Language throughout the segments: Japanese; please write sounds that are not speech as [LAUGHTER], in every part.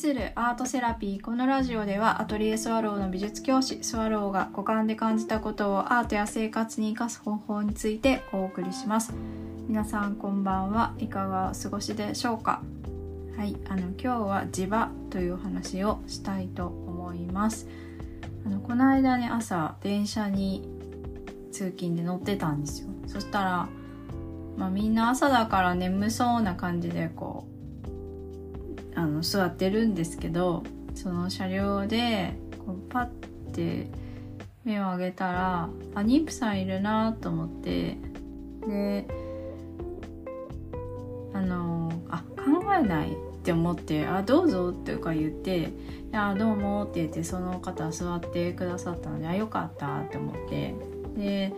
するアートセラピーこのラジオではアトリエスワローの美術教師スワローが五感で感じたことをアートや生活に生かす方法についてお送りします。皆さんこんばんは。いかがお過ごしでしょうか？はいあの今日は地場というお話をしたいと思います。あのこの間ね朝電車に通勤で乗ってたんですよ。そしたらまあみんな朝だから眠そうな感じでこうあの座ってるんですけどその車両でこうパッて目を上げたらあ妊婦さんいるなと思ってであのあ考えないって思って「あどうぞ」ってか言って「あどうも」って言ってその方座ってくださったので「あよかった」って思ってで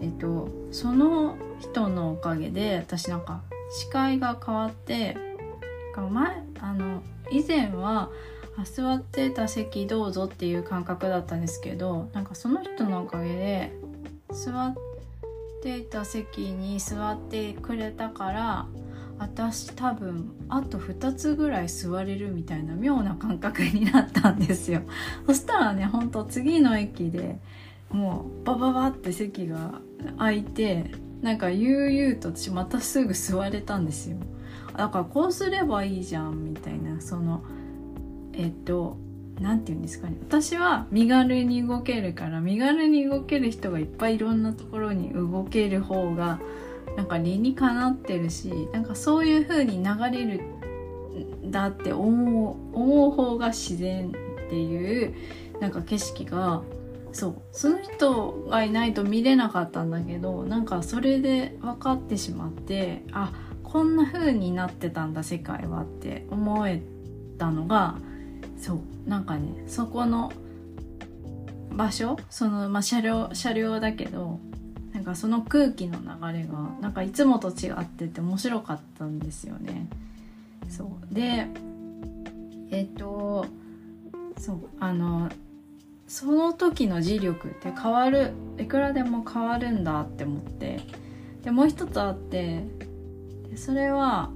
えっとその人のおかげで私なんか視界が変わって前あの以前は座ってた席どうぞっていう感覚だったんですけどなんかその人のおかげで座ってた席に座ってくれたから私多分あと2つぐらい座れるみたいな妙な感覚になったんですよ。[LAUGHS] そしたらねほんと次の駅でもうバババって席が空いてなんか悠々と私またすぐ座れたんですよ。だからこうすればいいじゃんみたいなそのえっと何て言うんですかね。私は身軽に動けるから身軽に動ける人がいっぱいいろんなところに動ける方がなんか理にかなってるしなんかそういう風に流れるんだって思う思う方が自然っていうなんか景色がそうその人がいないと見れなかったんだけどなんかそれで分かってしまってあっこんな風になってたんだ世界はって思えたのがそうなんかねそこの場所その、まあ、車両車両だけどなんかその空気の流れがなんかいつもと違ってて面白かったんですよね。そうでえっとそうあのその時の磁力って変わるいくらでも変わるんだって思ってでもう一つあってそれは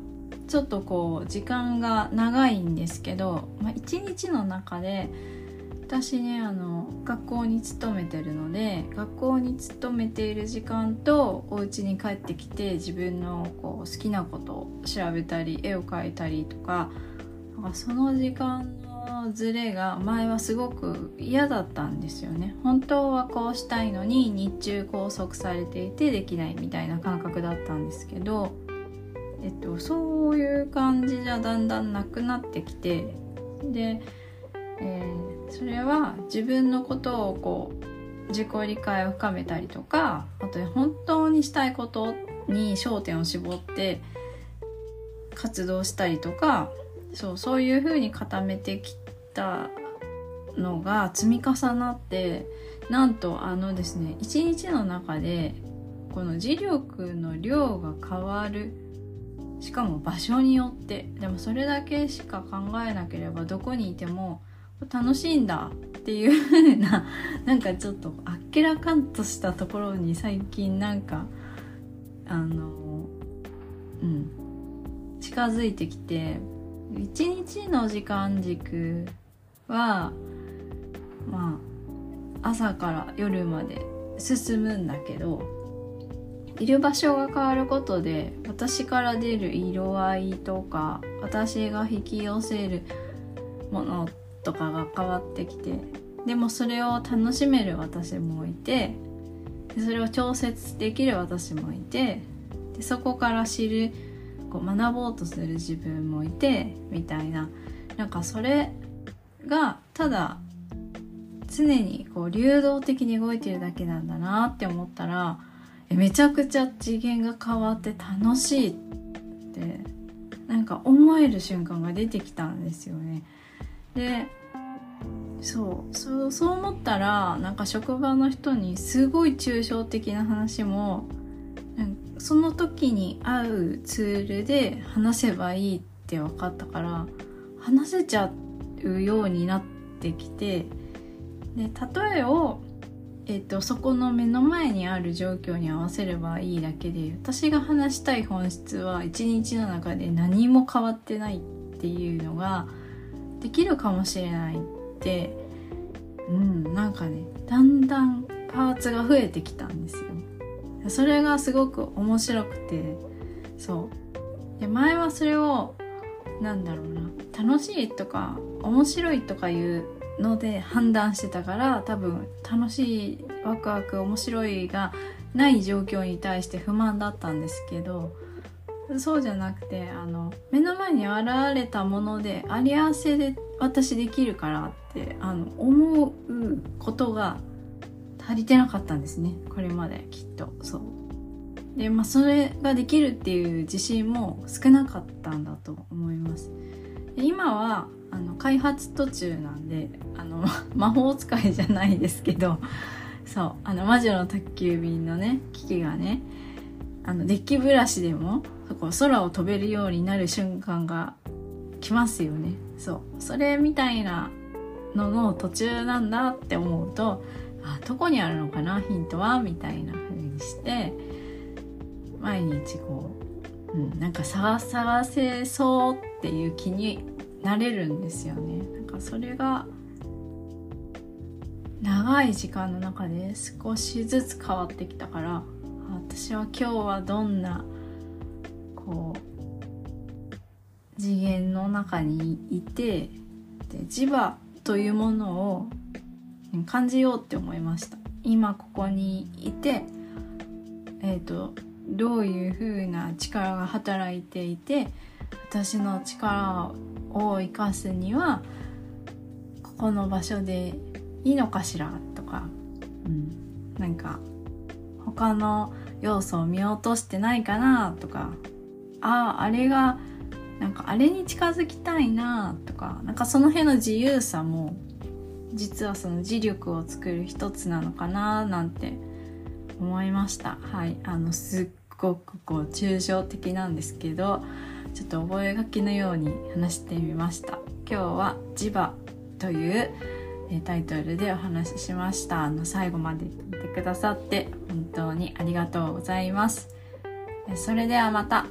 ちょっとこう時間が長いんですけど、まあ、日の中で私ねあの学校に勤めてるので学校に勤めている時間とお家に帰ってきて自分のこう好きなことを調べたり絵を描いたりとかなんかその時間のズレが前はすごく嫌だったんですよね。本当はこうしたいのに日中拘束されていてできないみたいな感覚だったんですけどえっと、そういう感じじゃだんだんなくなってきてで、えー、それは自分のことをこう自己理解を深めたりとかあと本当にしたいことに焦点を絞って活動したりとかそうそういうふうに固めてきたのが積み重なってなんとあのですね一日の中でこの磁力の量が変わるしかも場所によって。でもそれだけしか考えなければどこにいても楽しいんだっていう風な [LAUGHS] なんかちょっとあっけらかんとしたところに最近なんかあのうん近づいてきて一日の時間軸はまあ朝から夜まで進むんだけどいる場所が変わることで私から出る色合いとか私が引き寄せるものとかが変わってきてでもそれを楽しめる私もいてそれを調節できる私もいてでそこから知るこう学ぼうとする自分もいてみたいな。なんかそれがただ常にこう流動的に動いてるだけなんだなって思ったらめちゃくちゃ次元が変わって楽しいってなんか思える瞬間が出てきたんですよね。でそうそうそう思ったらなんか職場の人にすごい抽象的な話もその時に合うツールで話せばいいって分かったから話せちゃうようになってきてで例えをえっと、そこの目の前にある状況に合わせればいいだけで私が話したい本質は一日の中で何も変わってないっていうのができるかもしれないってうんなんかねだんだんパーツが増えてきたんですよ。それがすごく面白くてそう。で前はそれをなんだろうな楽しいとか面白いとかいうので判断してたから多分楽しいワクワク面白いがない状況に対して不満だったんですけどそうじゃなくてあの目の前に現れたものであり合わせで私できるからってあの思うことが足りてなかったんですね。これまできっと。そう。でまあそれができるっていう自信も少なかったんだと思います。今はあの開発途中なんであの [LAUGHS] 魔法使いじゃないですけどそうあの魔女の宅急便のね機器がねあのデッキブラシでもそこ空を飛べるようになる瞬間が来ますよね。そうそれみたいなのの途中なんだって思うとあどこにあるのかなヒントはみたいな風にして毎日こう、うん、なんか探探せそうっていう気になれるんですよね。なんかそれが長い時間の中で少しずつ変わってきたから私は今日はどんなこう次元の中にいてで磁場というものを感じようって思いました。今ここにいてえっ、ー、とどういう風な力が働いていて私の力を生かすにはここの場所でいいのかしらとか、うん、なんか他の要素を見落としてないかなとかあああれがなんかあれに近づきたいなとかなんかその辺の自由さも実はその磁力を作る一つなのかななんて思いました。はい。あのすっごくこう抽象的なんですけどちょっと覚書きのように話してみました。今日は「磁場」というタイトルでお話ししました。あの最後まで見てくださって本当にありがとうございます。それではまた。